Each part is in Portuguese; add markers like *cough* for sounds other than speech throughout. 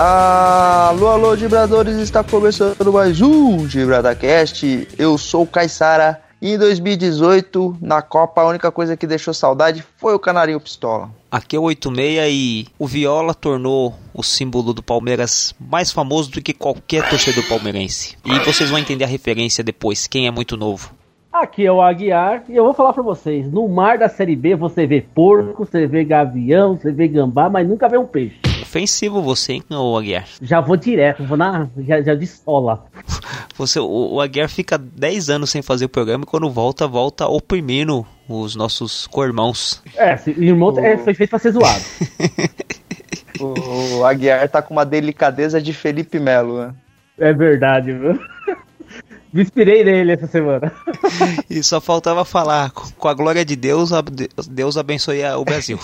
Alô, alô, vibradores, está começando mais um GibradaCast. Eu sou o Caissara e em 2018, na Copa, a única coisa que deixou saudade foi o Canarinho Pistola. Aqui é o 86 e o Viola tornou o símbolo do Palmeiras mais famoso do que qualquer torcedor palmeirense. E vocês vão entender a referência depois, quem é muito novo. Aqui é o Aguiar e eu vou falar pra vocês: no mar da Série B você vê porco, você vê gavião, você vê gambá, mas nunca vê um peixe. Ofensivo você, hein, ô Aguiar? Já vou direto, vou na. Já, já de sola. *laughs* Você, o, o Aguiar fica 10 anos sem fazer o programa e quando volta, volta oprimindo os nossos co-irmãos. É, irmão é, foi feito pra ser zoado. *laughs* *laughs* O Aguiar tá com uma delicadeza de Felipe Melo, né? É verdade, viu? *laughs* Me inspirei nele essa semana. *laughs* E só faltava falar, com a glória de Deus, Deus abençoe o Brasil.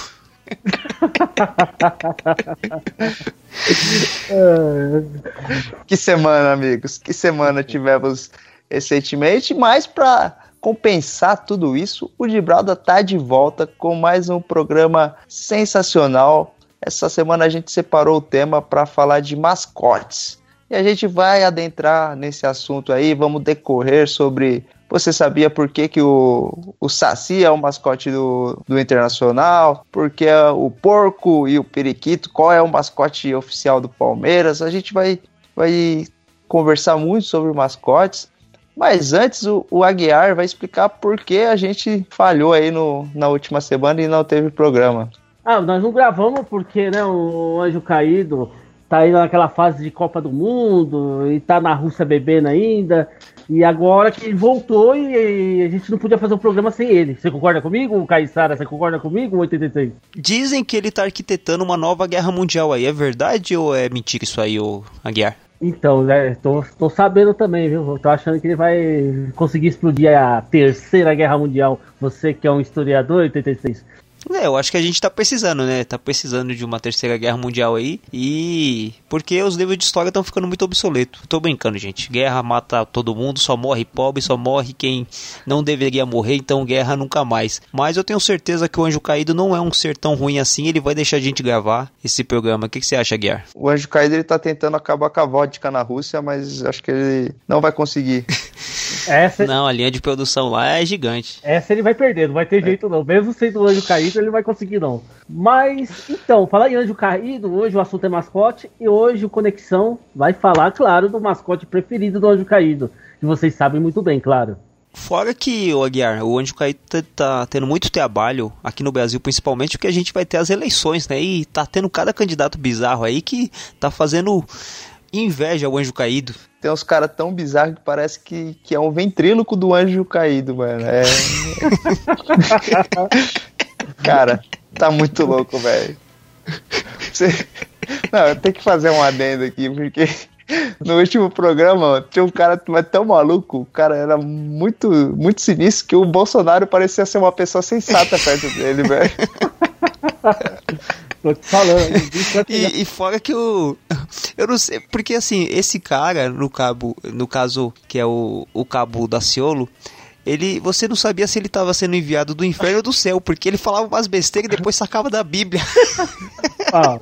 Que semana, amigos. Que semana tivemos recentemente, mas para compensar tudo isso, o Gibralda tá de volta com mais um programa sensacional. Essa semana a gente separou o tema para falar de mascotes. E a gente vai adentrar nesse assunto aí, vamos decorrer sobre. Você sabia por que, que o, o Saci é o mascote do, do Internacional? Porque o porco e o periquito, qual é o mascote oficial do Palmeiras? A gente vai, vai conversar muito sobre mascotes. Mas antes o, o Aguiar vai explicar por que a gente falhou aí no, na última semana e não teve programa. Ah, nós não gravamos porque, né, o Anjo Caído tá aí naquela fase de Copa do Mundo e tá na Rússia bebendo ainda. E agora que ele voltou e a gente não podia fazer o programa sem ele. Você concorda comigo, Caissara? Você concorda comigo, 86? Dizem que ele tá arquitetando uma nova guerra mundial aí. É verdade ou é mentira isso aí, ô Aguiar? Então, né, tô, tô sabendo também, viu? Tô achando que ele vai conseguir explodir a terceira guerra mundial. Você que é um historiador, 86. É, eu acho que a gente tá precisando, né? Tá precisando de uma terceira guerra mundial aí. E. Porque os livros de história estão ficando muito obsoletos. Tô brincando, gente. Guerra mata todo mundo, só morre pobre, só morre quem não deveria morrer, então guerra nunca mais. Mas eu tenho certeza que o Anjo Caído não é um ser tão ruim assim. Ele vai deixar a gente gravar esse programa. O que, que você acha, Guiar? O Anjo Caído ele tá tentando acabar com a vodka na Rússia, mas acho que ele não vai conseguir. *laughs* Essa, Não, a linha de produção lá é gigante. essa ele vai perder, não vai ter jeito não. Mesmo sendo o anjo caído, ele não vai conseguir não. Mas, então, falar em anjo caído, hoje o assunto é mascote e hoje o Conexão vai falar, claro, do mascote preferido do anjo caído. Que vocês sabem muito bem, claro. Fora que, o Aguiar, o Anjo Caído tá, tá tendo muito trabalho aqui no Brasil, principalmente porque a gente vai ter as eleições, né? E tá tendo cada candidato bizarro aí que tá fazendo inveja ao Anjo Caído. Tem uns caras tão bizarros que parece que, que é um ventríloco do Anjo Caído, mano. É... *laughs* Cara, tá muito louco, velho. Você... Não, eu tenho que fazer um adendo aqui, porque no último programa tinha um cara tão maluco, o cara era muito, muito sinistro que o Bolsonaro parecia ser uma pessoa sensata perto dele, velho. *laughs* Tô te falando. *laughs* E, e fora que o. *laughs* Eu não sei, porque assim, esse cara, no cabo, no caso, que é o, o cabo da Ciolo, ele. Você não sabia se ele tava sendo enviado do inferno ou do céu, porque ele falava umas besteiras e depois sacava da Bíblia. *laughs* Ah,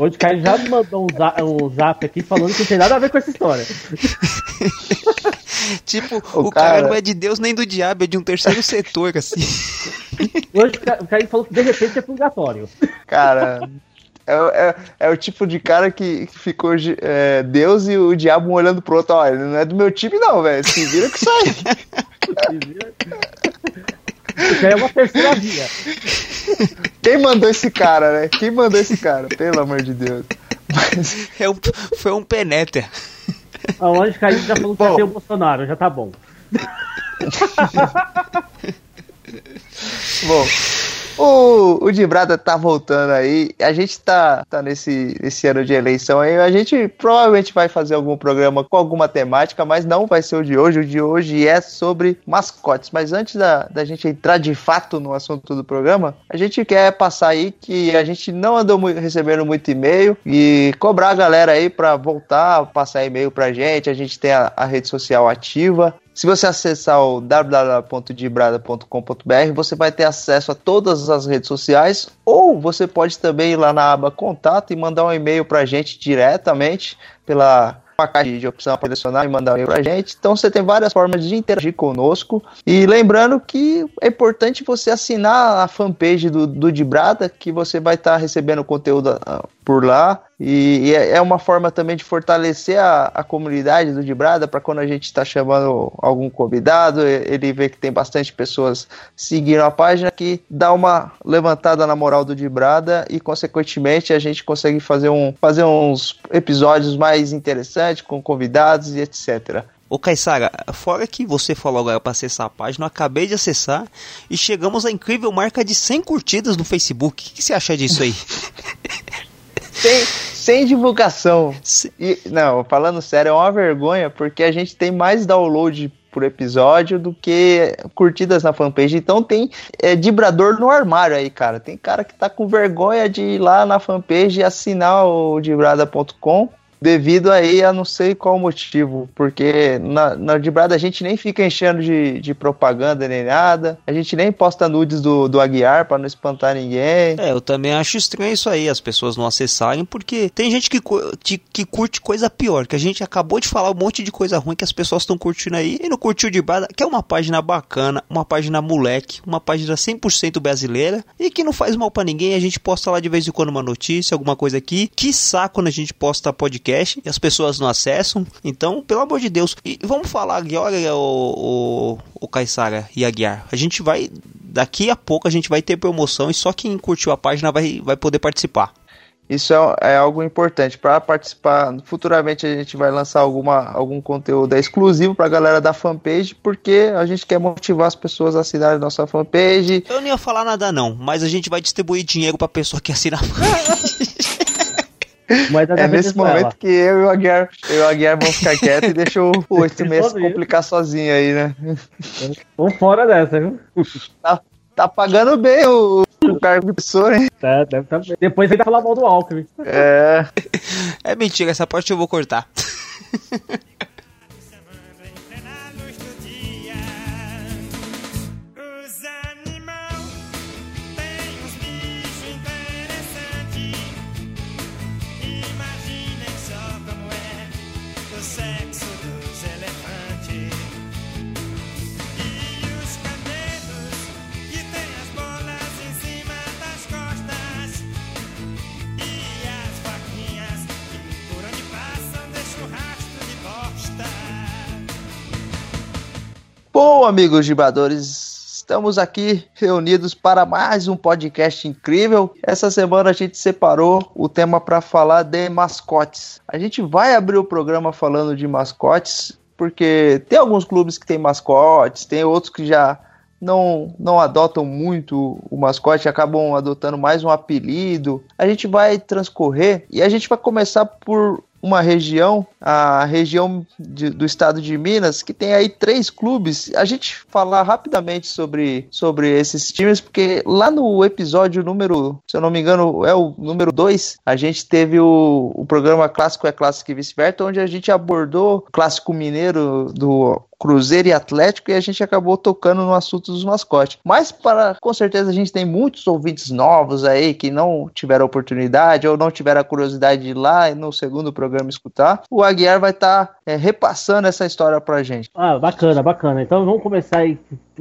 hoje o cara já me mandou um zap, um zap aqui falando que não tem nada a ver com essa história. *laughs* tipo, O o, cara... cara- não é de Deus nem do diabo, é de um terceiro setor, assim. *laughs* Hoje o cara- o cara falou que de repente é purgatório. Cara, é, é, é o tipo de cara que que ficou é, Deus e o diabo um olhando pro outro. Olha, não é do meu time, não, velho. Se vira com isso aí. Isso aí é uma terceira via. Quem mandou esse cara, né? Quem mandou esse cara? Pelo amor de Deus. Mas, É um, foi um penéter. A Anjo Caído já falou que ia Bom. ser o Bolsonaro, já tá bom. bom, O, o Dibrada tá voltando aí. A gente tá, tá nesse, nesse ano de eleição aí. A gente provavelmente vai fazer algum programa com alguma temática, mas não vai ser o de hoje. O de hoje é sobre mascotes. Mas antes da, da gente entrar de fato no assunto do programa, a gente quer passar aí que a gente não andou muito, recebendo muito e-mail e cobrar a galera aí para voltar, passar e-mail pra gente. A gente tem a, a rede social ativa. Se você acessar o www.dibrada.com.br, você vai ter acesso a todas as redes sociais, ou você pode também ir lá na aba Contato e mandar um e-mail para a gente diretamente pela caixa de opção para selecionar e mandar um e-mail para a gente. Então você tem várias formas de interagir conosco. E lembrando que é importante você assinar a fanpage do, do Dibrada, que você vai estar tá recebendo conteúdo uh, por lá. E, e, é, é uma forma também de fortalecer a, a comunidade do Dibrada para quando a gente está chamando algum convidado, ele vê que tem bastante pessoas seguindo a página, que dá uma levantada na moral do Dibrada e, consequentemente, a gente consegue fazer, um, fazer uns episódios mais interessantes com convidados e etc. Ô Caissara, fora que você falou agora para acessar a página, eu acabei de acessar e chegamos à incrível marca de 100 curtidas no Facebook. O que, que você acha disso aí? *laughs* sem, sem divulgação. E, não, falando sério, é uma vergonha, porque a gente tem mais download por episódio do que curtidas na fanpage. Então tem é, vibrador no armário aí, cara. Tem cara que tá com vergonha de ir lá na fanpage e assinar o dibrada.com devido aí a não sei qual motivo, porque na, na a gente nem fica enchendo de, de propaganda nem nada, a gente nem posta nudes do, do Aguiar para não espantar ninguém. É, eu também acho estranho isso aí, as pessoas não acessarem, porque tem gente que, que curte coisa pior, que a gente acabou de falar um monte de coisa ruim que as pessoas estão curtindo aí e não curtiu Dibrada, que é uma página bacana, uma página moleque, uma página 100% brasileira e que não faz mal para ninguém, a gente posta lá de vez em quando uma notícia, alguma coisa aqui, que saco quando a gente posta podcast podcast e as pessoas não acessam. Então, pelo amor de Deus. E vamos falar agora, o, o, o Caissara e Aguiar. A gente vai. Daqui a pouco a gente vai ter promoção e só quem curtiu a página vai, vai poder participar. Isso é, é algo importante. Para participar, futuramente a gente vai lançar alguma, algum conteúdo exclusivo para a galera da fanpage, porque a gente quer motivar as pessoas a assinarem nossa fanpage. Eu não ia falar nada não, mas a gente vai distribuir dinheiro para pessoa que assina a *laughs* fanpage. É nesse momento que eu e o Aguiar, eu e o Aguiar vamos ficar *laughs* quietos e deixa o 8 meses complicar sozinho aí, né? Vamos fora dessa, viu? Tá, tá pagando bem o, o cargo de pessoa, hein? Tá, deve tá bem. Depois ainda falar mal do Alckmin. É. *laughs* É mentira, essa parte eu vou cortar. *laughs* Bom, amigos gibadores, estamos aqui reunidos para mais um podcast incrível. Essa semana a gente separou o tema para falar de mascotes. A gente vai abrir o programa falando de mascotes, porque tem alguns clubes que têm mascotes, tem outros que já não, não adotam muito o mascote, acabam adotando mais um apelido. A gente vai transcorrer e a gente vai começar por uma região, a região de, do estado de Minas, que tem aí três clubes. A gente falar rapidamente sobre, sobre esses times, porque lá no episódio número, se eu não me engano, é o número 2, a gente teve o, o programa Clássico é Clássico e Vice-Versa, onde a gente abordou o Clássico Mineiro do Cruzeiro e Atlético e a gente acabou tocando no assunto dos mascotes. Mas para com certeza a gente tem muitos ouvintes novos aí que não tiveram oportunidade ou não tiveram a curiosidade de ir lá no segundo programa escutar. O Aguiar vai estar tá, é, repassando essa história pra gente. Ah, bacana, bacana. Então vamos começar aí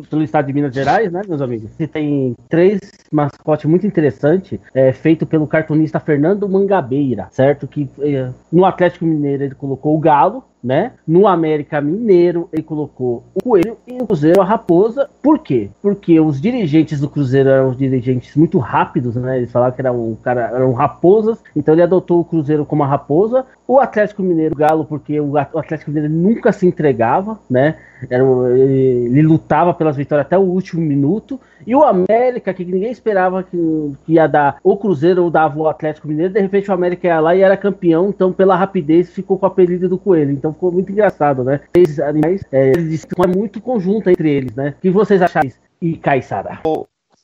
pelo estado de Minas Gerais, né, meus amigos? Você tem três mascotes muito interessantes, é, feito pelo cartunista Fernando Mangabeira, certo? Que é, no Atlético Mineiro ele colocou o Galo, né? No América Mineiro ele colocou o Coelho e no Cruzeiro a Raposa. Por quê? Porque os dirigentes do Cruzeiro eram dirigentes muito rápidos, né? Eles falavam que era um cara, eram raposas, então ele adotou o Cruzeiro como a raposa. O Atlético Mineiro Galo, porque o Atlético Mineiro nunca se entregava, né? Era, ele, ele, lutava pelas vitórias até o último minuto. E o América, que ninguém esperava que, que ia dar o Cruzeiro ou dava o Atlético Mineiro, de repente o América ia lá e era campeão, então pela rapidez ficou com a apelido do Coelho. Então ficou muito engraçado, né? Esses animais, é, eles é muito conjunta entre eles, né? O que vocês acharam? E Caissara?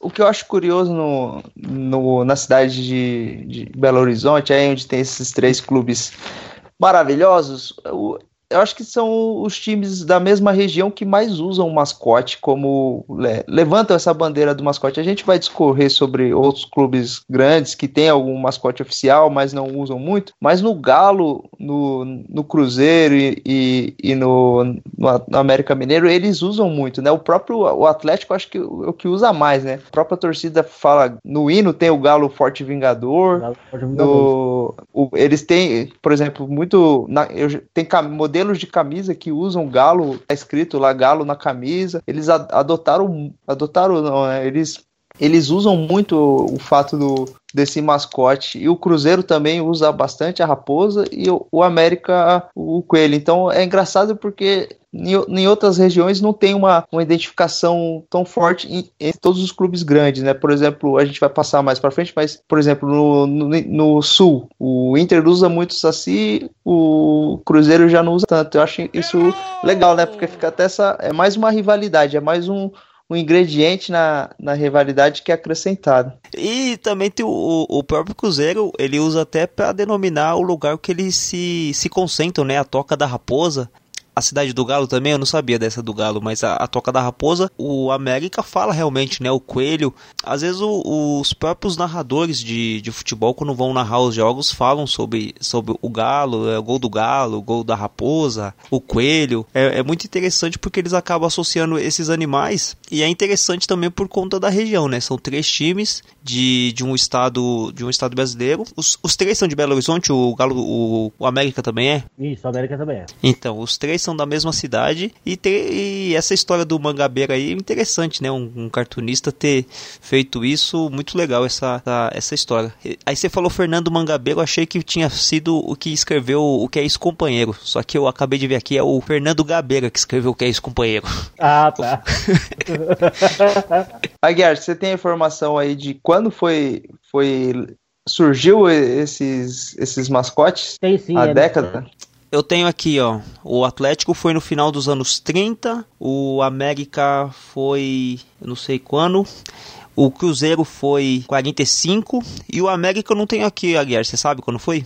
o que eu acho curioso no, no, na cidade de, de Belo Horizonte, aí onde tem esses três clubes maravilhosos, eu acho que são os times da mesma região que mais usam o mascote como levantam essa bandeira do mascote. A gente vai discorrer sobre outros clubes grandes que têm algum mascote oficial, mas não usam muito. Mas no Galo, no, no Cruzeiro e, e, e no, no, América Mineiro, eles usam muito, né? O próprio o Atlético acho que é o que usa mais, né? A própria torcida fala no hino tem o Galo Forte Vingador. Galo Forte Vingador. No, o, eles têm, por exemplo, muito na, eu, tem modelo modelos de camisa que usam galo, tá escrito lá galo na camisa. Eles adotaram, adotaram não, né? eles eles usam muito o fato do, desse mascote. E o Cruzeiro também usa bastante a raposa e o, o América o coelho. Então é engraçado porque em, em, outras regiões não tem uma, uma identificação tão forte em, em, todos os clubes grandes, né? Por exemplo, a gente vai passar mais para frente, mas por exemplo no, no, no, sul o Inter usa muito o Saci, o Cruzeiro já não usa tanto. Eu acho isso legal, né? Porque fica até essa é mais uma rivalidade, é mais um um ingrediente na, na rivalidade que é acrescentado. E também tem o, o próprio Cruzeiro, ele usa até para denominar o lugar que eles se, se concentram, né? A Toca da Raposa a cidade do Galo também, eu não sabia dessa do Galo, mas a, a Toca da Raposa, o América fala realmente, né? O Coelho. Às vezes o, os próprios narradores de, de futebol, quando vão narrar os jogos, falam sobre, sobre o Galo, é, o gol do Galo, o gol da Raposa, o Coelho. É, é muito interessante porque eles acabam associando esses animais e é interessante também por conta da região, né? São três times de, de um estado de um estado brasileiro. Os, os três são de Belo Horizonte, o Galo, o, o América também é? Isso, o América também é. Então, os três são da mesma cidade e, ter, e essa história do Mangabeira aí é interessante, né? Um, um, cartunista ter feito isso, muito legal essa, essa, essa história. Aí você falou Fernando Mangabeira, eu achei que tinha sido o que escreveu o que é ex-companheiro, só que eu acabei de ver aqui, é o Fernando Gabeira que escreveu o que é ex-companheiro. Ah, tá. *laughs* *laughs* Aguiar, você tem informação aí de quando foi, foi surgiu esses, esses mascotes? Tem sim. A é década? Eu tenho aqui, ó. O Atlético foi no final dos anos 30, o América foi, eu não sei quando. O Cruzeiro foi 45 e o América eu não tenho aqui, Aguiar, você sabe quando foi?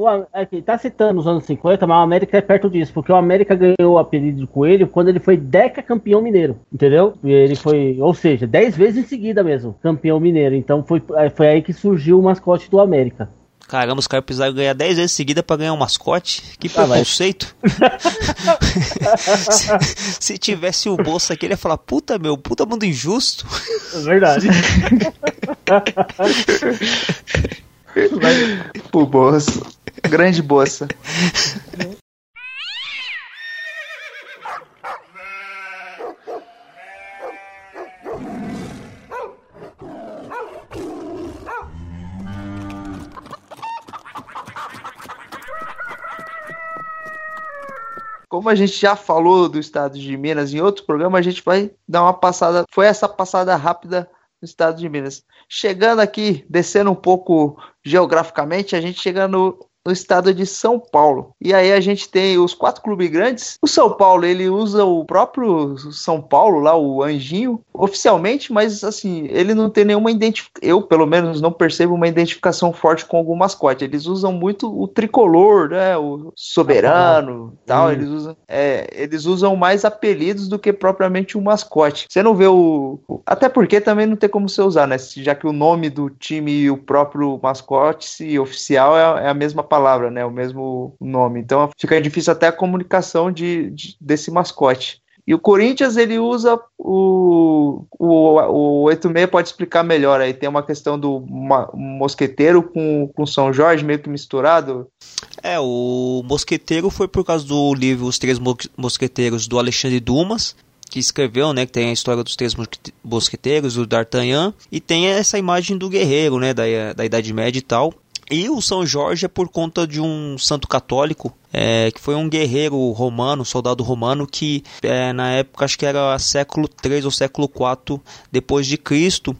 O, aqui, tá citando os anos 50, mas o América é perto disso, porque o América ganhou o apelido de Coelho quando ele foi deca campeão mineiro, entendeu? E ele foi, ou seja, 10 vezes em seguida mesmo, campeão mineiro. Então foi, foi aí que surgiu o mascote do América. Caramba, os caras precisaram ganhar 10 vezes seguida para ganhar um mascote? Que ah, preconceito! *laughs* se, se, tivesse o bolso aqui, ele ia falar: puta meu, puta mundo injusto. É verdade. *laughs* o bolso. Grande bolsa. Como a gente já falou do estado de Minas em outro programa, a gente vai dar uma passada. Foi essa passada rápida no estado de Minas. Chegando aqui, descendo um pouco geograficamente, a gente chega no no estado de São Paulo. E aí a gente tem os quatro clubes grandes. O São Paulo, ele usa o próprio São Paulo lá, o Anjinho, oficialmente, mas assim, ele não tem nenhuma identificação, eu pelo menos não percebo uma identificação forte com algum mascote. Eles usam muito o tricolor, né, o soberano, ah, tal, hum. eles usam, é, eles usam mais apelidos do que propriamente um mascote. Você não vê o até porque também não tem como você usar, né, já que o nome do time e o próprio mascote se oficial é, é a mesma palavra, né? O mesmo nome. Então fica difícil até a comunicação de, de desse mascote. E o Corinthians ele usa o, o, o 86 pode explicar melhor aí. Tem uma questão do mosqueteiro com, com São Jorge meio que misturado. É, o mosqueteiro foi por causa do livro Os Três Mosqueteiros do Alexandre Dumas, que escreveu, né, que tem a história dos três mosqueteiros, do D'Artagnan, e tem essa imagem do guerreiro, né, da, da Idade Média e tal. E o São Jorge é por conta de um santo católico é, que foi um guerreiro romano, soldado romano, que é, na época acho que era século 3 ou século 4 depois de Cristo.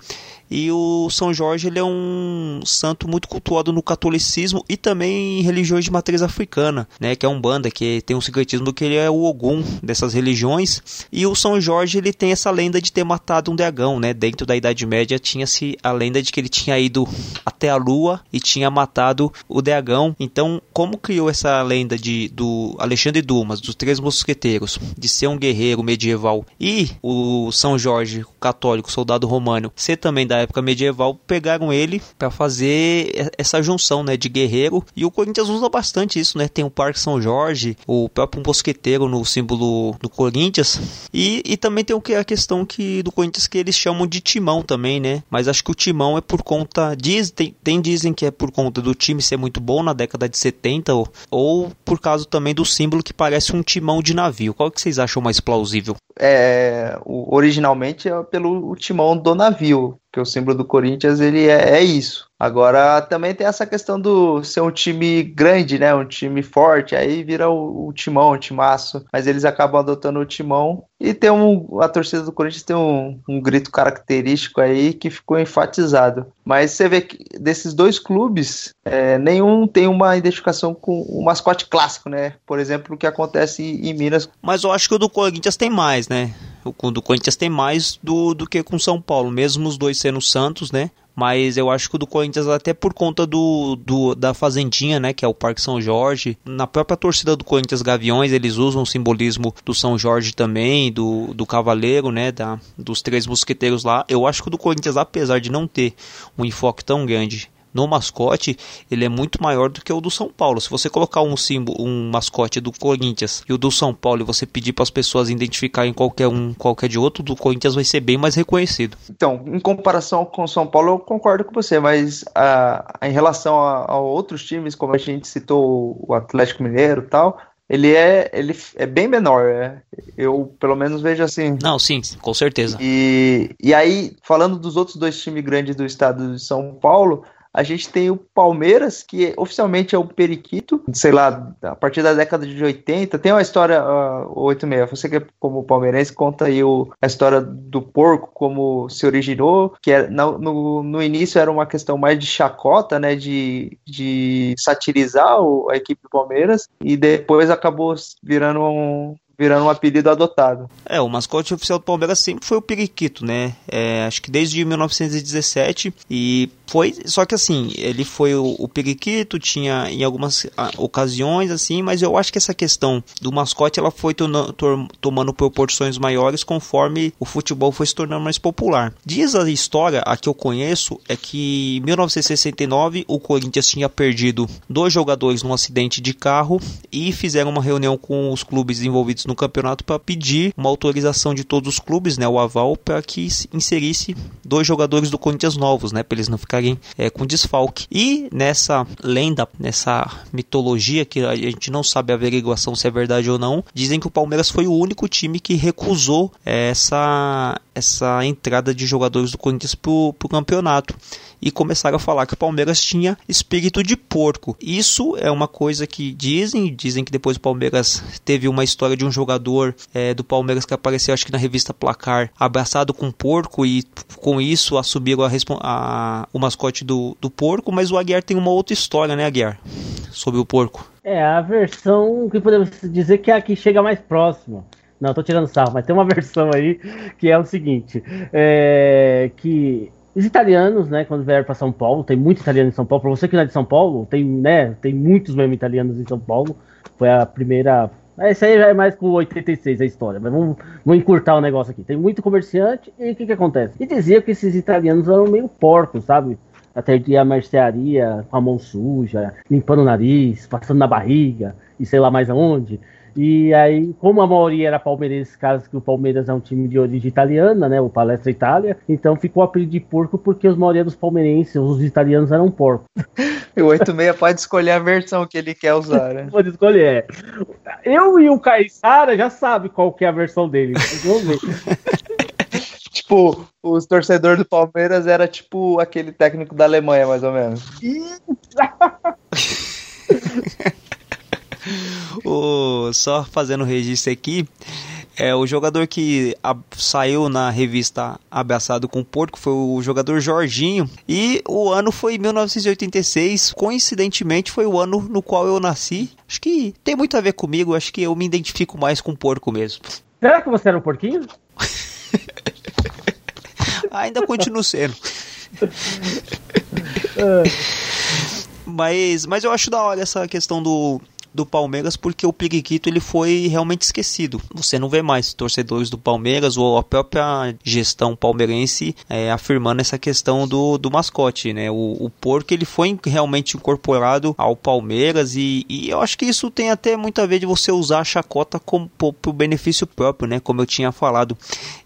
E o São Jorge ele é um santo muito cultuado no catolicismo e também em religiões de matriz africana, né, que é um banda que tem um secretismo que ele é o Ogum dessas religiões. E o São Jorge ele tem essa lenda de ter matado um dragão, né? Dentro da Idade Média tinha-se a lenda de que ele tinha ido até a lua e tinha matado o dragão. Então, como criou essa lenda de, do Alexandre Dumas, dos Três Mosqueteiros, de ser um guerreiro medieval, e o São Jorge, o católico, soldado romano, ser também da época medieval, pegaram ele para fazer essa junção né, de guerreiro. E o Corinthians usa bastante isso, né? Tem o Parque São Jorge, o próprio mosqueteiro no símbolo do Corinthians. E, e também tem o que a questão que do Corinthians que eles chamam de timão também, né? Mas acho que o timão é por conta. Diz, tem, tem dizem que é por conta do time ser muito bom na década de 70 ou, ou por causa também do símbolo que parece um timão de navio. Qual que vocês acham mais plausível? É, originalmente é pelo timão do navio, que o símbolo do Corinthians ele é, é, isso. Agora também tem essa questão do ser um time grande, né, um time forte, aí vira o, o timão, o timaço, mas eles acabam adotando o timão e tem um, a torcida do Corinthians tem um, um grito característico aí que ficou enfatizado. Mas você vê que desses dois clubes, é, nenhum tem uma identificação com o mascote clássico, né? Por exemplo, o que acontece em Minas. Mas eu acho que o do Corinthians tem mais, né? O do Corinthians tem mais do, do que com São Paulo, mesmo os dois sendo Santos, né? Mas eu acho que o do Corinthians, até por conta do, do da Fazendinha, né? Que é o Parque São Jorge. Na própria torcida do Corinthians Gaviões, eles usam o simbolismo do São Jorge também, do, do Cavaleiro, né? Da, dos três mosqueteiros lá. Eu acho que o do Corinthians, apesar de não ter um enfoque tão grande no mascote, ele é muito maior do que o do São Paulo. Se você colocar um símbolo, um mascote do Corinthians e o do São Paulo e você pedir para as pessoas identificarem qualquer um, qualquer de outro, do Corinthians vai ser bem mais reconhecido. Então, em comparação com o São Paulo, eu concordo com você, mas a, a, em relação a, a, outros times, como a gente citou o Atlético Mineiro e tal, ele é, ele é bem menor. É. Eu, pelo menos, vejo assim. Não, sim, com certeza. E, e aí, falando dos outros dois times grandes do estado de São Paulo, a gente tem o Palmeiras, que oficialmente é o periquito, sei lá, a partir da década de 80. Tem uma história, uh, 86, você que é como palmeirense, conta aí o, a história do porco, como se originou, que é, no, no, no, início era uma questão mais de chacota, né, de, de satirizar o, a equipe do Palmeiras, e depois acabou virando um, virando um apelido adotado. É, o mascote oficial do Palmeiras sempre foi o periquito, né? É, acho que desde 1917 e foi, só que assim, ele foi o, o periquito, tinha em algumas ah, ocasiões assim, mas eu acho que essa questão do mascote ela foi tomando, tomando proporções maiores conforme o futebol foi se tornando mais popular. Diz a história, a que eu conheço, é que em 1969 o Corinthians tinha perdido dois jogadores num acidente de carro e fizeram uma reunião com os clubes envolvidos no campeonato para pedir uma autorização de todos os clubes, né, o aval, para que inserisse dois jogadores do Corinthians novos, né, para eles não ficarem é, com desfalque. E nessa lenda, nessa mitologia que a gente não sabe a averiguação se é verdade ou não, dizem que o Palmeiras foi o único time que recusou essa essa entrada de jogadores do Corinthians para o campeonato e começaram a falar que o Palmeiras tinha espírito de porco. Isso é uma coisa que dizem, dizem que depois o Palmeiras teve uma história de um jogador é, do Palmeiras que apareceu, acho que na revista Placar, abraçado com um porco e com isso assumiram a, a, o mascote do, do porco, mas o Aguiar tem uma outra história, né, Aguiar? Sobre o porco. É, a versão que podemos dizer que é a que chega mais próximo. Não, tô tirando sarro, mas tem uma *laughs* versão aí que é o seguinte: é, que os italianos, né, quando vieram para São Paulo, tem muito italiano em São Paulo. Para você que não é de São Paulo, tem, né, tem muitos mesmo italianos em São Paulo. Foi a primeira. Essa aí já é mais com 86 a história, mas vamos, vamos encurtar o negócio aqui. Tem muito comerciante e o que, que acontece? E dizia que esses italianos eram meio porcos, sabe? Atendia a mercearia com a mão suja, limpando o nariz, passando na barriga e sei lá mais aonde. E aí, como a maioria era palmeirense, caso que o Palmeiras é um time de origem italiana, né? O Palestra Itália, então ficou apelido de porco porque a maioria dos palmeirenses, os italianos eram porcos. *laughs* o 86 pode escolher a versão que ele quer usar, né? *laughs* pode escolher. Eu e o Caissara já sabe qual que é a versão dele. Vamos ver. *laughs* tipo, os torcedores do Palmeiras era tipo aquele técnico da Alemanha, mais ou menos. O, só fazendo registro aqui, é, o jogador que a, saiu na revista abraçado com o porco foi o jogador Jorginho. E o ano foi 1986. Coincidentemente, foi o ano no qual eu nasci. Acho que tem muito a ver comigo. Acho que eu me identifico mais com o porco mesmo. Será que você era um porquinho? *laughs* Ainda continuo sendo. *laughs* mas, mas eu acho da hora essa questão do, do Palmeiras porque o Periquito ele foi realmente esquecido. Você não vê mais torcedores do Palmeiras ou a própria gestão palmeirense é, afirmando essa questão do, do mascote, né? O, o porco ele foi realmente incorporado ao Palmeiras e, e eu acho que isso tem até muito a ver de você usar a chacota como pro benefício próprio, né? Como eu tinha falado.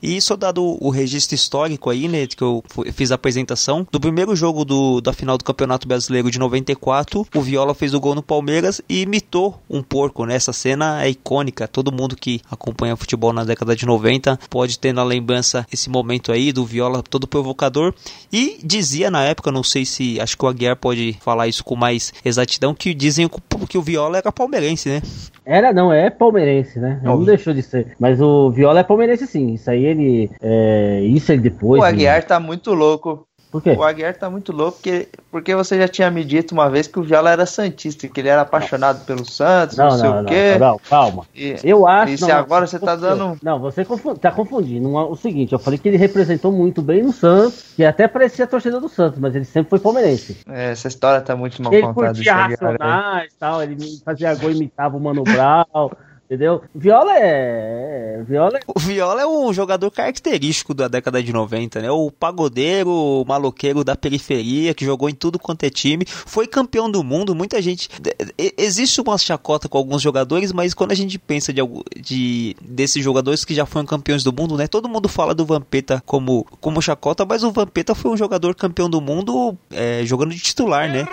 E isso dado o registro histórico aí, né? Que eu fiz a apresentação do primeiro jogo do, da final do Campeonato Brasileiro de 94, o Viola fez o gol no Palmeiras e imitou matou um porco, né? Essa cena é icônica. Todo mundo que acompanha futebol na década de 90 pode ter na lembrança esse momento aí do Viola todo provocador. E dizia na época, não sei se acho que o Aguiar pode falar isso com mais exatidão, que dizem que o Viola era palmeirense, né? Era, não, é palmeirense, né? Não, não deixou de ser. Mas o Viola é palmeirense sim. Isso aí ele. É, isso ele depois. O Aguiar tá muito louco. Por quê? O Aguiar tá muito louco porque, porque você já tinha me dito uma vez que o Viola era Santista, que ele era apaixonado não. pelo Santos, não, não sei não, o quê. Não, calma. E, eu acho. E se agora você tá dando. Não, você tá confundindo. O seguinte, eu falei que ele representou muito bem no Santos, que até parecia torcedor do Santos, mas ele sempre foi palmeirense. É, essa história tá muito mal ele contada. Ele curtia racionais e tal, ele fazia gol, imitava o Mano Brown. *laughs* Entendeu? Viola é, é. Viola é... O Viola é um jogador característico da década de 90, né? O pagodeiro, o maloqueiro da periferia, que jogou em tudo quanto é time. Foi campeão do mundo. Muita gente. Existe uma chacota com alguns jogadores, mas quando a gente pensa de, de desses jogadores que já foram campeões do mundo, né? Todo mundo fala do Vampeta como, como chacota, mas o Vampeta foi um jogador campeão do mundo é, jogando de titular, né?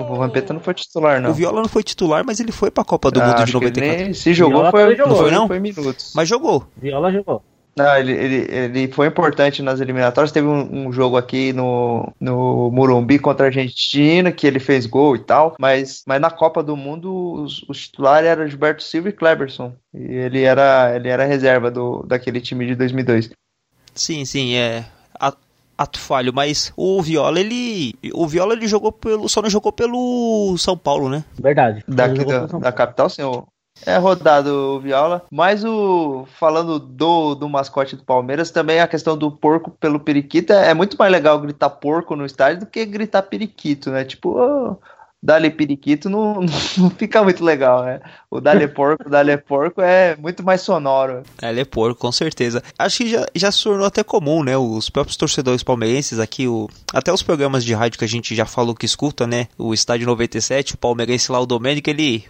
O Vampeta não foi titular, não. O Viola não foi titular, mas ele foi pra Copa do ah, Mundo de 94. Nem, se jogou, Viola foi, jogou. Não foi, não? foi minutos. Mas jogou. Viola jogou. Não, ele, ele, ele foi importante nas eliminatórias. Teve um, um, jogo aqui no, no Morumbi contra a Argentina, que ele fez gol e tal. Mas, mas na Copa do Mundo, os, os titulares eram Gilberto Silva e Kleberson. E ele era, ele era reserva do, daquele time de 2002. Sim, sim, é ato falho, mas o Viola, ele. O Viola ele jogou pelo. Só não jogou pelo São Paulo, né? Verdade. Daqui da, da capital, senhor. É rodado o Viola. Mas o. Falando do, do mascote do Palmeiras, também a questão do porco pelo periquito. É, é muito mais legal gritar porco no estádio do que gritar periquito, né? Tipo, oh, Dali Periquito não, *laughs* não fica muito legal, né? O Dali Porco, o Dali Porco é muito mais sonoro. Dali Porco, com certeza. Acho que já, já se tornou até comum, né? Os próprios torcedores palmeirenses aqui, o, até os programas de rádio que a gente já falou que escuta, né? O Estádio 97, o palmeirense lá, o Domênico, ele,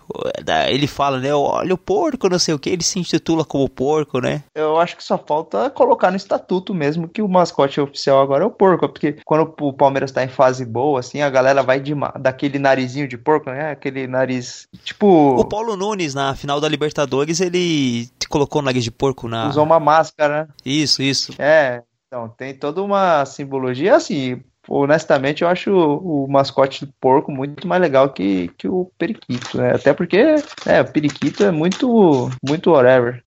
ele fala, né? Olha o porco, não sei o que, ele se intitula como porco, né? Eu acho que só falta colocar no estatuto mesmo que o mascote oficial agora é o porco, porque quando o Palmeiras tá em fase boa, assim, a galera vai de, daquele nariz narizinho de porco, né? Aquele nariz. Tipo. O Paulo Nunes, na final da Libertadores, ele colocou o nariz de porco na. Usou uma máscara, né? Isso, isso. É. Então, tem toda uma simbologia assim. Honestamente, eu acho o, o mascote do porco muito mais legal que, que o periquito, né? Até porque, é, o periquito é muito, muito whatever.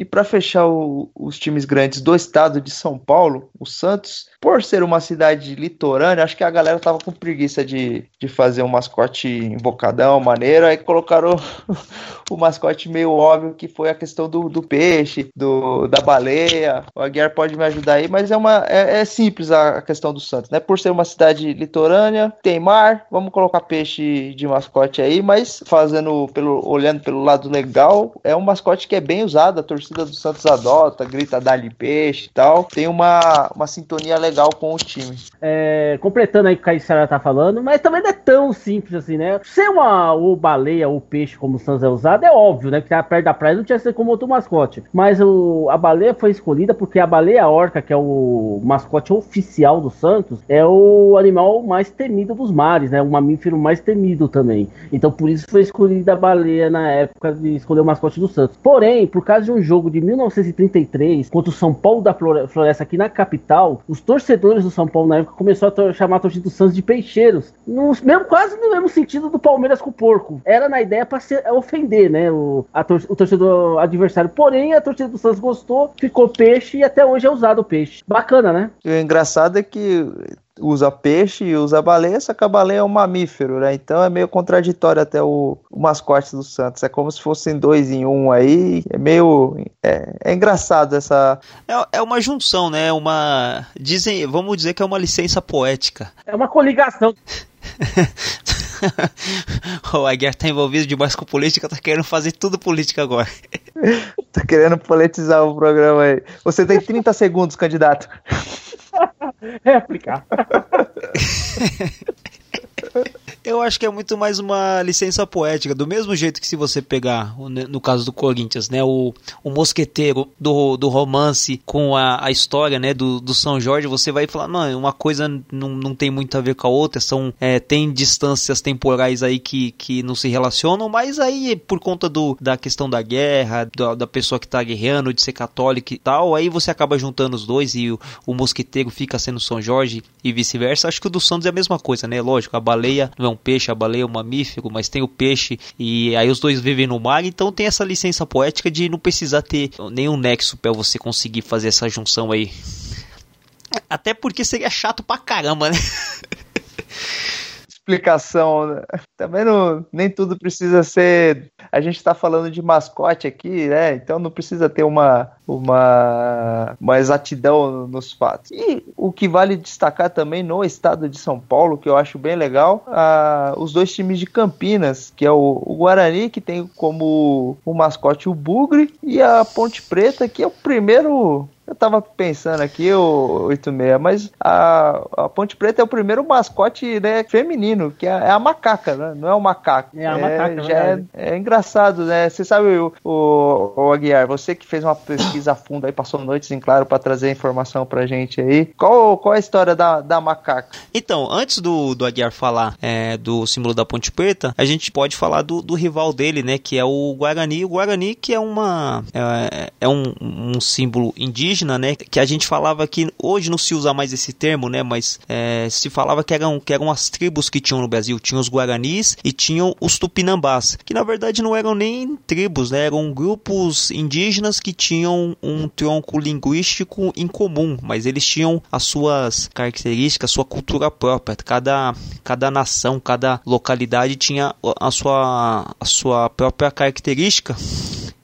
E para fechar o, os times grandes do estado de São Paulo, o Santos, por ser uma cidade litorânea, acho que a galera tava com preguiça de, de fazer um mascote invocadão, maneiro, aí colocaram o, *laughs* o mascote meio óbvio, que foi a questão do, do peixe, do, da baleia. O Aguiar pode me ajudar aí, mas é, uma, é, é simples a, a, questão do Santos, né? Por ser uma cidade litorânea, tem mar, vamos colocar peixe de mascote aí, mas fazendo pelo olhando pelo lado legal, é um mascote que é bem usado, a torcida torcida do Santos adota, grita dali peixe e tal. Tem uma, uma sintonia legal com o time. É, completando aí o que o Caissara tá falando, mas também não é tão simples assim, né? Ser uma ou baleia ou peixe, como o Santos é usado, é óbvio, né? Que tá perto da praia não tinha que ser como outro mascote. Mas o, a baleia foi escolhida porque a baleia orca, que é o mascote oficial do Santos, é o animal mais temido dos mares, né? O mamífero mais temido também. Então por isso foi escolhida a baleia na época de escolher o mascote do Santos. Porém, por causa de um jogo de 1933 contra o São Paulo da Floresta aqui na capital, os torcedores do São Paulo na época começaram a chamar a torcida do Santos de peixeiros. No, mesmo, quase no mesmo sentido do Palmeiras com o porco. Era na ideia para ofender, né? O, tor o torcedor adversário. Porém, a torcida do Santos gostou, ficou peixe e até hoje é usado o peixe. Bacana, né? O engraçado é que usa peixe e usa baleia, só que a baleia é um mamífero, né? Então é meio contraditório até o, o mascote do Santos. É como se fossem dois em um aí. É meio. É, é engraçado essa. É, é uma junção, né? Uma. Dizem, vamos dizer que é uma licença poética. *laughs* É uma coligação. o Aguiar tá envolvido demais com política, tá querendo fazer tudo política agora. *laughs* tá querendo politizar o programa aí. Você tem 30 segundos, candidato. *laughs* Réplica. *laughs* Eu acho que é muito mais uma licença poética, do mesmo jeito que se você pegar, no caso do Corinthians, né, o, o mosqueteiro do, do romance com a, a história, né, do, do São Jorge, você vai falar, não, uma coisa não, não tem muito a ver com a outra, são, é, tem distâncias temporais aí que, que não se relacionam, mas aí por conta do, da questão da guerra, da, da pessoa que tá guerreando, de ser católico e tal, aí você acaba juntando os dois e o, o mosqueteiro fica sendo São Jorge e vice-versa. Acho que o do Santos é a mesma coisa, né, lógico, a baleia não é um peixe, a baleia é um mamífero, mas tem o peixe e aí os dois vivem no mar, então tem essa licença poética de não precisar ter nenhum nexo para você conseguir fazer essa junção aí. Até porque seria chato pra caramba, né? *laughs* explicação. Né? Também não, nem tudo precisa ser. A gente está falando de mascote aqui, né? Então não precisa ter uma, uma, uma exatidão nos fatos. E o que vale destacar também no estado de São Paulo, que eu acho bem legal, a, os dois times de Campinas, que é o, o Guarani, que tem como o mascote o Bugre, e a Ponte Preta, que é o primeiro eu tava pensando aqui, o 86, mas a, a Ponte Preta é o primeiro mascote né, feminino, que é, é a macaca, né? Não é o macaco. É a é, macaca, já é, é, engraçado, né? Você sabe, o, o, o, Aguiar, você que fez uma pesquisa a fundo aí, passou noites em claro para trazer informação pra gente aí. Qual, qual é a história da, da macaca? Então, antes do, do Aguiar falar é, do símbolo da Ponte Preta, a gente pode falar do, do rival dele, né? Que é o Guarani. O Guarani, que é uma. É, é um, um símbolo indígena indígena, né? Que a gente falava que hoje não se usa mais esse termo, né? Mas é, se falava que eram, que eram as tribos que tinham no Brasil. Tinham os Guaranis e tinham os Tupinambás, que na verdade não eram nem tribos, né? Eram grupos indígenas que tinham um tronco linguístico em comum, mas eles tinham as suas características, sua cultura própria. Cada, cada nação, cada localidade tinha a sua, a sua própria característica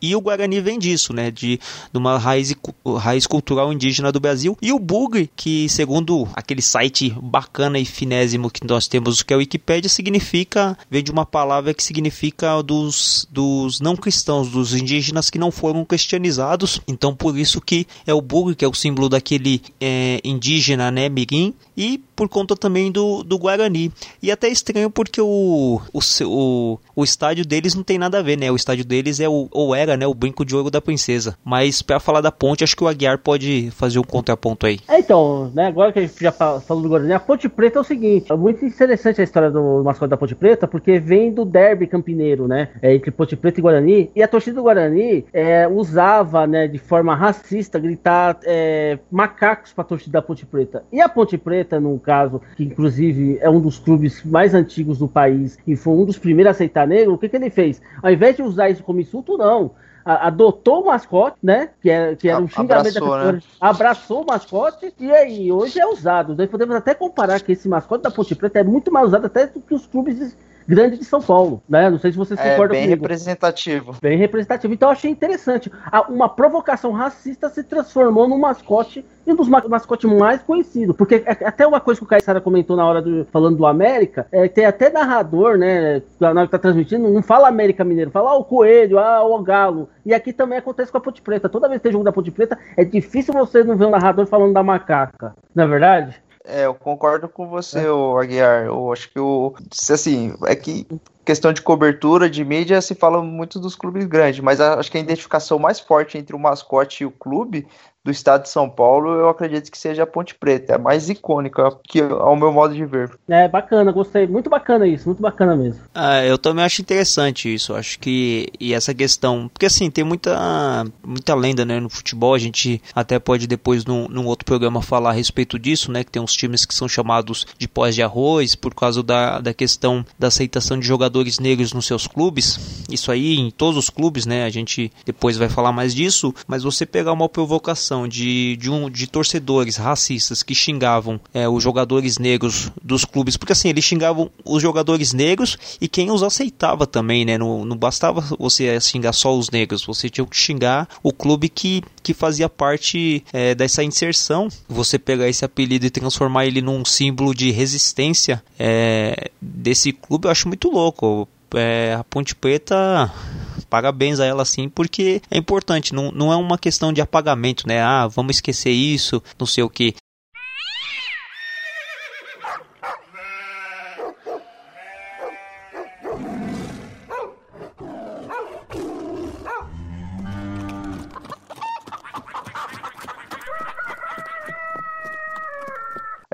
e o Guarani vem disso, né? De, de uma raiz, raiz cultural indígena do Brasil. E o Bugre, que segundo aquele site bacana e finésimo que nós temos, que é a Wikipédia, significa, vem de uma palavra que significa dos, dos não cristãos, dos indígenas que não foram cristianizados. Então por isso que é o Bugre, que é o símbolo daquele é, indígena, né, mirim, e por conta também do, do Guarani. E até estranho porque o, o, o, o estádio deles não tem nada a ver, né? O estádio deles é o, ou era, né, o brinco de ouro da princesa. Mas para falar da ponte, acho que o Aguiar pode fazer um contraponto aí. É, então, né, agora que a gente já falou do Guarani, a Ponte Preta é o seguinte, é muito interessante a história do mascote da Ponte Preta, porque vem do derby campineiro, né, é, entre Ponte Preta e Guarani, e a torcida do Guarani é, usava, né, de forma racista, gritar é, macacos pra torcida da Ponte Preta. E a Ponte Preta, no caso, que inclusive é um dos clubes mais antigos do país e foi um dos primeiros a aceitar negro, o que, que ele fez? Ao invés de usar isso como insulto, não adotou o mascote, né? Que era, que era um xingamento abraçou, da né? abraçou o mascote e aí hoje é usado. Nós podemos até comparar que esse mascote da Ponte Preta é muito mais usado até do que os clubes grande de São Paulo, né? Não sei se vocês é, concordam bem comigo. representativo. Bem representativo. Então eu achei interessante. Uma provocação racista se transformou num mascote e um dos mascotes mais conhecidos. Porque é até uma coisa que o Caissara comentou na hora do, falando do América, é, tem até narrador, né? Na hora que tá transmitindo, não fala América Mineiro, fala ah, o Coelho, ah, o Galo. E aqui também acontece com a Ponte Preta. Toda vez que tem jogo da Ponte Preta, é difícil você não ver um narrador falando da macaca. Não é verdade? É, eu concordo com você, é. o Aguiar. Eu acho que o. Assim, é que questão de cobertura de mídia se fala muito dos clubes grandes, mas acho que a identificação mais forte entre o mascote e o clube do estado de São Paulo, eu acredito que seja a Ponte Preta, é a mais icônica, que ao meu modo de ver. É bacana, gostei, muito bacana isso, muito bacana mesmo. Ah, eu também acho interessante isso, acho que e essa questão, porque assim, tem muita muita lenda, né, no futebol, a gente até pode depois num, num outro programa falar a respeito disso, né, que tem uns times que são chamados de pós de arroz por causa da, da questão da aceitação de jogadores negros nos seus clubes. Isso aí em todos os clubes, né? A gente depois vai falar mais disso, mas você pegar uma provocação de, de, um, de torcedores racistas que xingavam é, os jogadores negros dos clubes, porque assim, eles xingavam os jogadores negros e quem os aceitava também, né? Não, não bastava você xingar só os negros, você tinha que xingar o clube que, que fazia parte é, dessa inserção. Você pegar esse apelido e transformar ele num símbolo de resistência é, desse clube, eu acho muito louco. É, a Ponte Preta parabéns a ela sim, porque é importante, não, não é uma questão de apagamento, né? Ah, vamos esquecer isso, não sei o que.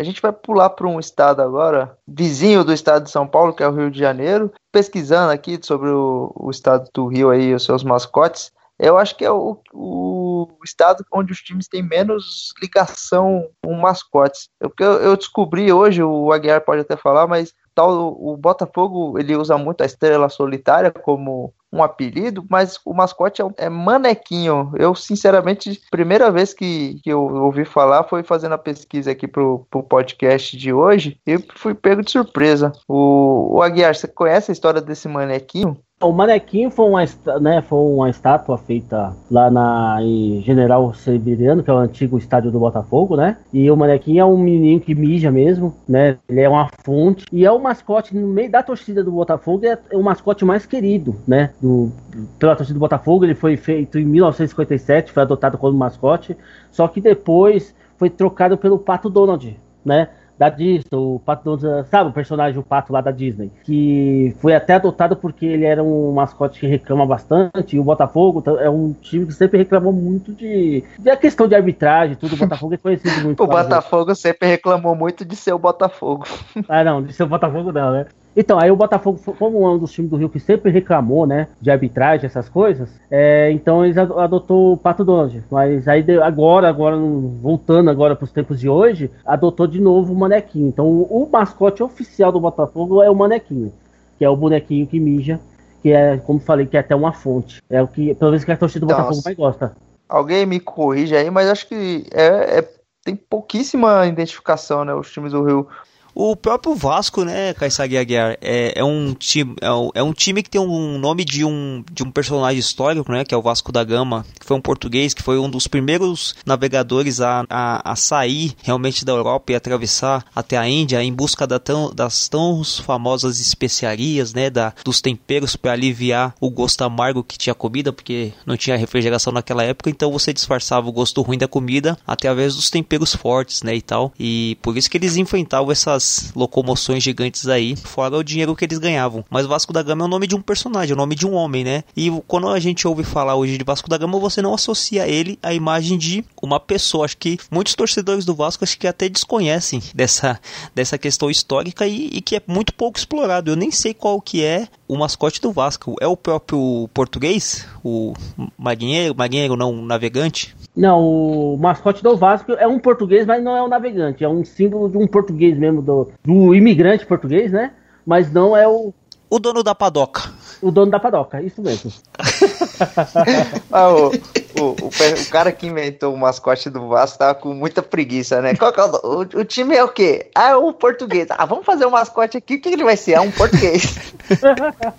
A gente vai pular para um estado agora, vizinho do estado de São Paulo, que é o Rio de Janeiro. Pesquisando aqui sobre o, o estado do Rio aí, os seus mascotes, eu acho que é o, o estado onde os times têm menos ligação com mascotes. Eu, eu, eu descobri hoje, o Aguiar pode até falar, mas tal o Botafogo ele usa muito a estrela solitária como um apelido, mas o mascote é, é manequinho. Eu, sinceramente, primeira vez que, que eu ouvi falar foi fazendo a pesquisa aqui pro, pro podcast de hoje e fui pego de surpresa. O, o Aguiar, você conhece a história desse manequinho? O manequim foi uma, né, foi uma estátua feita lá na General Severiano, que é o antigo estádio do Botafogo, né? E o manequim é um menino que mija mesmo, né? Ele é uma fonte e é o mascote no meio da torcida do Botafogo, é, é o mascote mais querido, né? Do, pela torcida do Botafogo, ele foi feito em 1957, foi adotado como mascote, só que depois foi trocado pelo Pato Donald, né? Da Disney, o Pato Donald, sabe o personagem, o Pato lá da Disney, que foi até adotado porque ele era um mascote que reclama bastante, e o Botafogo é um time que sempre reclamou muito de, de a questão de arbitragem, tudo, o Botafogo é conhecido muito. *laughs* o Botafogo sempre reclamou muito de ser o Botafogo. ah, não, de ser o Botafogo não, né? Então, aí o Botafogo, como é um dos times do Rio que sempre reclamou, né, de arbitragem, essas coisas, é, então eles adotou o Pato Donald. Mas aí agora, agora voltando agora para os tempos de hoje, adotou de novo o Manequinho. Então o, o, mascote oficial do Botafogo é o Manequinho, que é o bonequinho que mija, que é, como falei, que é até uma fonte. É o que, pelo menos que a torcida do Nossa. Botafogo mais gosta. Alguém me corrija aí, mas acho que é, é tem pouquíssima identificação, né, os times do Rio o próprio Vasco, né, Kaysagi Aguiar, é, é, um time, é, um, é um time que tem um nome de um, de um personagem histórico, né, que é o Vasco da Gama, que foi um português, que foi um dos primeiros navegadores a, a, a sair realmente da Europa e atravessar até a Índia em busca da tão, das tão famosas especiarias, né, da, dos temperos para aliviar o gosto amargo que tinha comida, porque não tinha refrigeração naquela época, então você disfarçava o gosto ruim da comida através dos temperos fortes, né, e tal. E por isso que eles enfrentavam essas locomoções gigantes aí, fora o dinheiro que eles ganhavam. Mas Vasco da Gama é o nome de um personagem, é o nome de um homem, né? E quando a gente ouve falar hoje de Vasco da Gama, você não associa ele à imagem de uma pessoa. Acho que muitos torcedores do Vasco acho que até desconhecem dessa, dessa questão histórica e, e que é muito pouco explorado. Eu nem sei qual que é o mascote do Vasco. É o próprio português? O marinheiro, marinheiro não navegante? Não, o mascote do Vasco é um português, mas não é um navegante. É um símbolo de um português mesmo, do, do imigrante português, né? Mas não é o. O dono da padoca. O dono da padoca, isso mesmo. *laughs* ah, o, o, o, o, cara que inventou o mascote do Vasco tava com muita preguiça, né? Qual, qual, o, o, time é o quê? Ah, é o português. Ah, vamos fazer um mascote aqui. O que ele vai ser? É um português.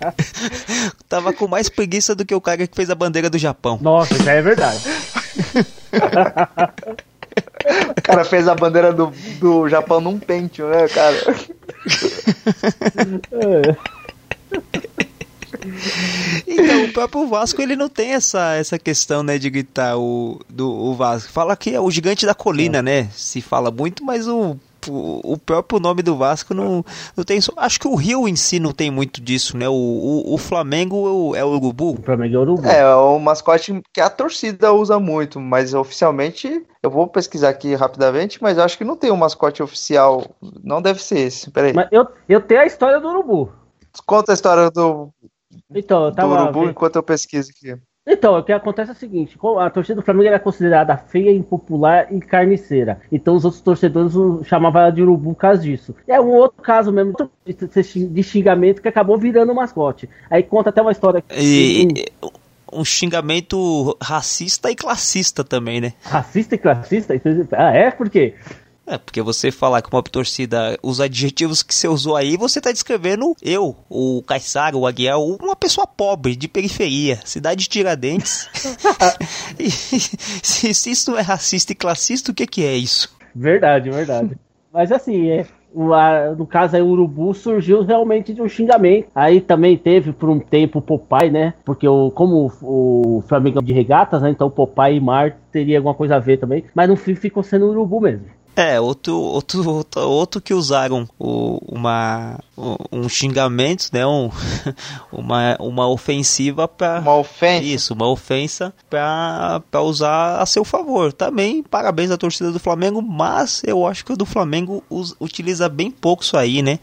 *laughs* tava com mais preguiça do que o cara que fez a bandeira do Japão. Nossa, isso é verdade. *laughs* O cara fez a bandeira do, do Japão num pente, né, cara? Então, o próprio Vasco ele não tem essa, essa questão, né, de gritar o, do, o Vasco. Fala que é o gigante da colina, é. né? Se fala muito, mas o o próprio nome do Vasco não, não tem. Acho que o Rio em si não tem muito disso, né? O, o, o Flamengo é o Urubu. O Flamengo é o Urubu. É, é o mascote que a torcida usa muito, mas oficialmente, eu vou pesquisar aqui rapidamente, mas eu acho que não tem um mascote oficial. Não deve ser esse. Peraí. Mas eu, eu tenho a história do Urubu. Conta a história do, então, eu tava... do Urubu enquanto eu pesquiso aqui. Então, o que acontece é o seguinte: a torcida do Flamengo era considerada feia, impopular e carniceira. Então os outros torcedores chamavam ela de urubu por causa disso. É um outro caso mesmo de xingamento que acabou virando mascote. Aí conta até uma história. E, um xingamento racista e classista também, né? Racista e classista? Ah, é? Por quê? É, porque você falar com uma torcida, os adjetivos que você usou aí, você tá descrevendo eu, o Caissaro, o Aguiar, uma pessoa pobre, de periferia, cidade de Tiradentes. *laughs* *laughs* e, se, se, isso não é racista e classista, o que, que é isso? Verdade, verdade. Mas assim, é, no caso aí, o Urubu surgiu realmente de um xingamento. Aí também teve por um tempo o Popeye, né? Porque o, como o, o Flamengo é de regatas, né? Então o Popeye e Mar teria alguma coisa a ver também. Mas no fim ficou sendo o Urubu mesmo. É, outro, outro, outro, outro que usaram o, uma, um xingamento, né? Um, *laughs* uma, uma ofensiva para. Uma ofensa? Isso, uma ofensa para usar a seu favor. Também, parabéns à torcida do Flamengo, mas eu acho que o do Flamengo us, utiliza bem pouco isso aí, né?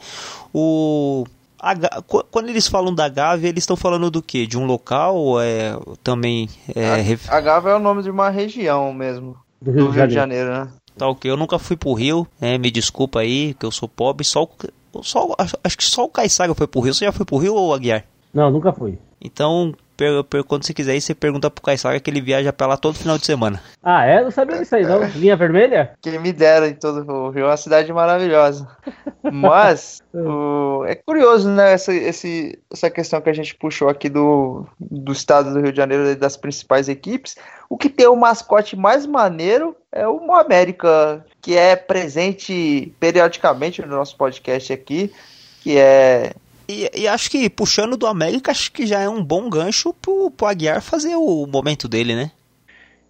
O. A, quando eles falam da Gávea, eles estão falando do que? De um local? É, também. É, a, a Gávea é o nome de uma região mesmo. Do Rio, do Rio de Janeiro, né? Tá ok, eu nunca fui pro Rio, né? Me desculpa aí, que eu sou pobre. Só, só acho, que só o Caissara foi pro Rio. Você já foi pro Rio ou Aguiar? Não, nunca fui. Então, per, per, quando você quiser, aí você pergunta pro Caissara que ele viaja pra lá todo final de semana. Ah, é? Não sabia disso aí, não. *laughs* Linha vermelha? Quem me dera em todo o Rio, é uma cidade maravilhosa. Mas, *laughs* o, é curioso, né, essa, esse, essa questão que a gente puxou aqui do, do estado do Rio de Janeiro, das principais equipes. O que tem o mascote mais maneiro é o América, que é presente periodicamente no nosso podcast aqui, que é e, e, acho que puxando do América, acho que já é um bom gancho pro, pro Aguiar fazer o momento dele, né?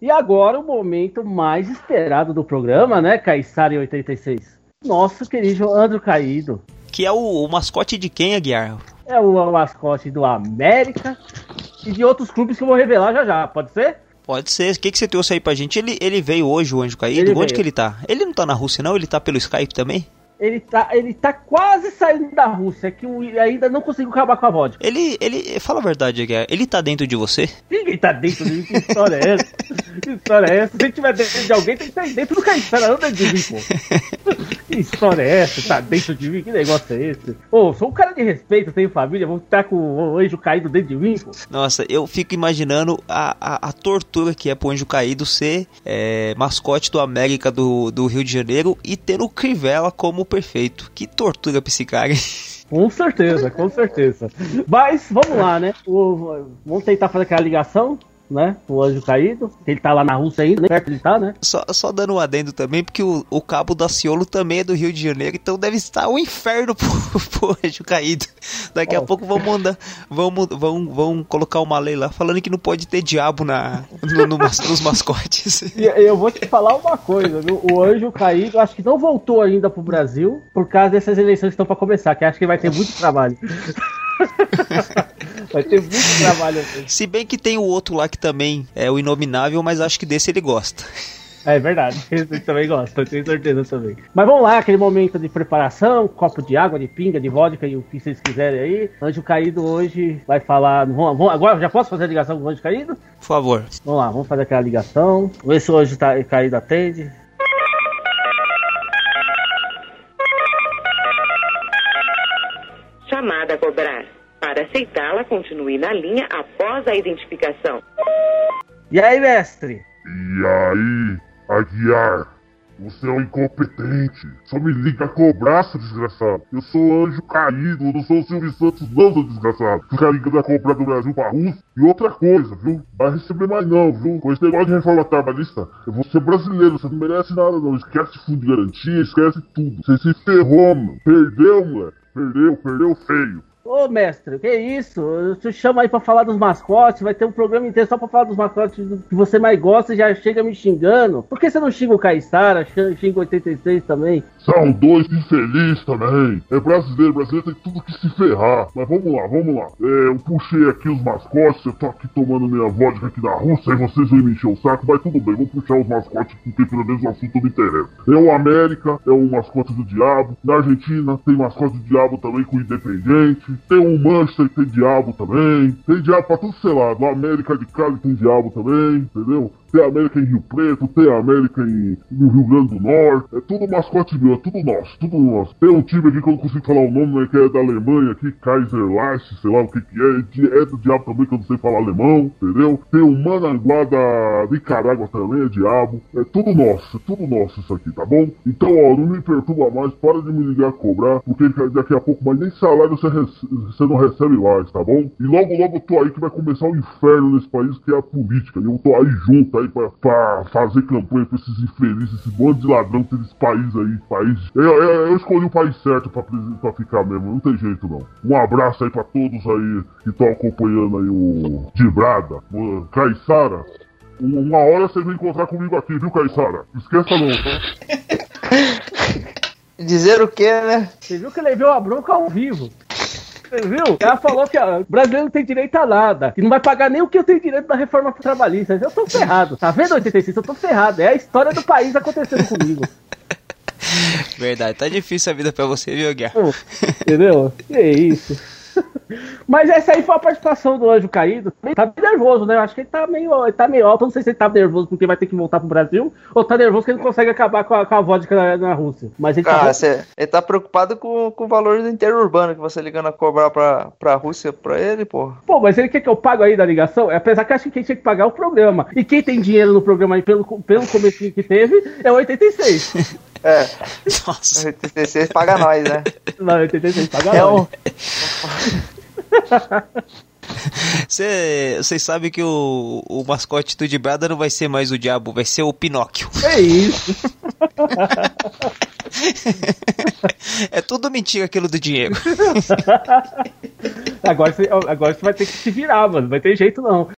E agora o momento mais esperado do programa, né, Caissara 86? Nosso querido Andro Caído. Que é o, o, mascote de quem, Aguiar? É o, o mascote do América e de outros clubes que eu vou revelar já já, pode ser? Pode ser. O que, que você trouxe aí pra gente? Ele, ele veio hoje, o Anjo Caído. Ele Onde veio. que ele tá? Ele não tá na Rússia, não? Ele tá pelo Skype também? Ele tá, ele tá quase saindo da Rússia, que ainda não conseguiu acabar com a vodka. Ele, ele, fala a verdade, ele tá dentro de você? Ninguém tá dentro de mim, que história é essa? Que história é essa? Se ele tiver dentro de alguém, tem que estar dentro do Caissara, não dentro de mim, pô. Que história é essa? Tá dentro de mim? Que negócio é esse? Pô, sou um cara de respeito, tenho família, vou estar com o anjo caído dentro de mim, pô. Nossa, eu fico imaginando a, a, a tortura que é pro anjo caído ser é, mascote do América do, do Rio de Janeiro e ter o Crivella como perfeito. Que tortura cara. *laughs* Com certeza, com certeza. Mas vamos lá, né? O, vamos tentar fazer aquela ligação né? O anjo caído. Ele tá lá na Rússia ainda, né? Perto ele tá, né? Só, só dando um adendo também, porque o, o cabo da Ciolo também é do Rio de Janeiro, então deve estar um inferno *laughs* pro, pro anjo caído. Daqui oh. a pouco vamos mandar, vamos, vamos, vamos colocar uma lei lá falando que não pode ter diabo na, no, no, nos mascotes. *laughs* E eu vou te falar uma coisa, viu? O anjo caído acho que não voltou ainda pro Brasil por causa dessas eleições que estão para começar, que acho que vai ter muito trabalho. *laughs* *laughs* Vai ter muito trabalho aqui. Se bem que tem o outro lá que também é o Inominável, mas acho que desse ele gosta. É verdade, *laughs* esse também gosta, tenho certeza também. Mas vamos lá, aquele momento de preparação, copo de água, de pinga, de vodka e o que vocês quiserem aí. Anjo Caído hoje vai falar. Vamos, vamos, agora já posso fazer a ligação com o Anjo Caído? Por favor. Vamos lá, vamos fazer aquela ligação. Vamos ver se o Anjo tá, Caído atende. Chamada a cobrar. Para aceitá-la, continue na linha após a identificação. E aí, mestre? E aí, Aguiar? Você é um incompetente. Só me liga a cobrar, seu desgraçado. Eu sou anjo caído, eu não sou o Silvio Santos, não, seu desgraçado. Fica ligando a cobrar do Brasil pra Rússia. E outra coisa, viu? Vai receber mais não, viu? Com esse negócio de reforma trabalhista, eu vou ser brasileiro, você não merece nada não. Esquece fundo de garantia, esquece tudo. Você se ferrou, mano. Perdeu, moleque. Perdeu, perdeu feio. Ô, mestre, que isso? Te chamo aí pra falar dos mascotes, vai ter um programa inteiro só pra falar dos mascotes que você mais gosta e já chega me xingando. Por que você não xinga o Caissara, xinga o 86 também? São dois infelizes também. É brasileiro, brasileiro tem tudo que se ferrar. Mas vamos lá, vamos lá. É, eu puxei aqui os mascotes, eu tô aqui tomando minha vodka aqui da Rússia e vocês vão me encher o saco, mas tudo bem, vou puxar os mascotes porque pelo menos o assunto me interessa. É o América, é o mascote do diabo. Na Argentina tem mascote do diabo também com o Independente. Tem o Manchester que tem diabo também. Tem diabo pra tudo sei lá. Na América de Cali tem diabo também, entendeu? Tem América em Rio Preto, tem América em, no Rio Grande do Norte. É tudo mascote meu, é tudo nosso, tudo nosso. Tem um time aqui que eu não consigo falar o nome, né, que é da Alemanha aqui, Kaiser Lash, sei lá o que que é. É do diabo também, que eu não sei falar alemão, entendeu? Tem o Mananguá da Nicarágua também, é diabo. É tudo nosso, é tudo nosso isso aqui, tá bom? Então, ó, não me perturba mais, para de me ligar a cobrar, porque daqui a pouco, mas nem salário você, você não recebe mais, tá bom? E logo, logo eu tô aí que vai começar o inferno nesse país, que é a política. E eu tô aí junto aí pra, pra fazer campanha pra esses infelizes, esse bando de ladrão que esse país aí, país. Eu, eu, eu escolhi o país certo pra, pra ficar mesmo, não tem jeito não. Um abraço aí pra todos aí que estão acompanhando aí o Dibrada, o Caissara. Uma hora vocês vão encontrar comigo aqui, viu, Caissara? Esqueça não, tá? *laughs* Dizer o que, né? Você viu que ele levou a bronca ao vivo. Você viu? Ela falou que ó, o brasileiro não tem direito a nada. E não vai pagar nem o que eu tenho direito da reforma trabalhista. Eu tô ferrado. Tá vendo, 86? Eu tô ferrado. É a história do país acontecendo comigo. Verdade, tá difícil a vida pra você, viu, Guerra? Entendeu? Que isso. *laughs* Mas essa aí foi a participação do Anjo Caído. Ele tá nervoso, né? Eu acho que ele tá meio, ele tá meio alto. Não sei se ele tá nervoso porque vai ter que voltar pro Brasil ou tá nervoso porque ele não consegue acabar com a, com a vodka na, na Rússia. Mas ele Cara, tá. cê- ele tá preocupado com, com o valor do interurbano que você ligando a cobrar pra, pra Rússia pra ele, pô. Pô, mas ele quer que eu pague aí da ligação? É, Apesar que eu acho que quem tinha que pagar é o programa. E quem tem dinheiro no programa aí pelo, pelo começo que teve é o 86. *laughs* É, Nossa. 86 paga nós, né? Não, 86 paga É nós. um, *laughs* Cê- Vocês sabem que o, o mascote do Dibrada não vai ser mais o diabo, vai ser o Pinóquio. É isso. *laughs* É tudo mentira aquilo do Diego. *laughs* Agora você, agora você vai ter que se virar, mano. Não vai ter jeito não.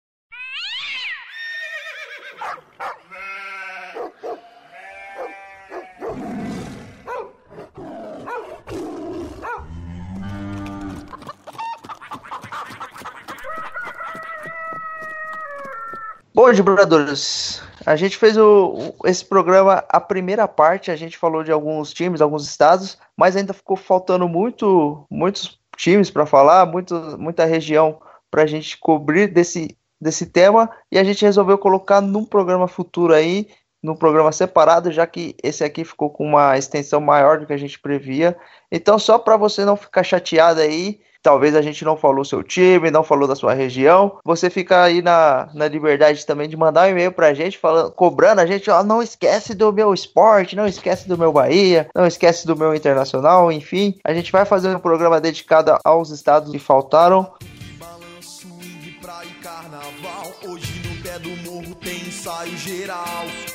Bom, Gibradores, a gente fez o- esse programa, a primeira parte, a gente falou de alguns times, alguns estados, mas ainda ficou faltando muito, muitos times para falar, muito, muita região para a gente cobrir desse, desse tema, e a gente resolveu colocar num programa futuro aí, num programa separado, já que esse aqui ficou com uma extensão maior do que a gente previa. Então, só para você não ficar chateado aí, talvez a gente não falou seu time, não falou da sua região, você fica aí na, na liberdade também de mandar um e-mail pra gente, falando, cobrando a gente, ó, não esquece do meu esporte, não esquece do meu Bahia, não esquece do meu internacional, enfim. A gente vai fazer um programa dedicado aos estados que faltaram. Balanço, praia e carnaval. Hoje no pé do morro tem ensaio geral.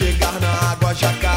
chegar na água, jacaré é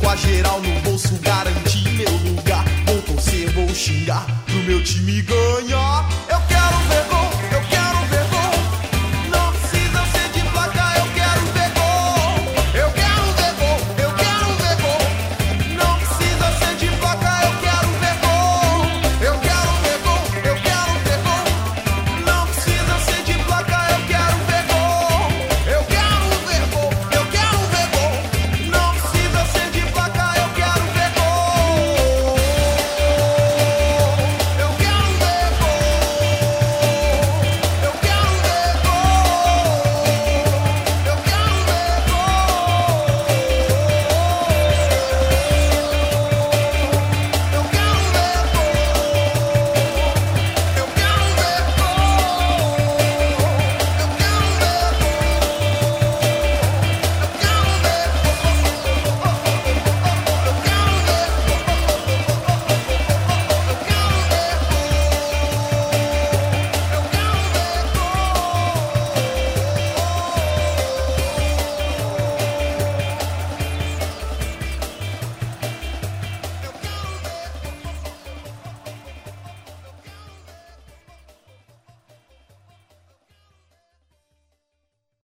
com a geral no bolso, garanti meu lugar. Vou torcer, vou xingar pro meu time ganhar.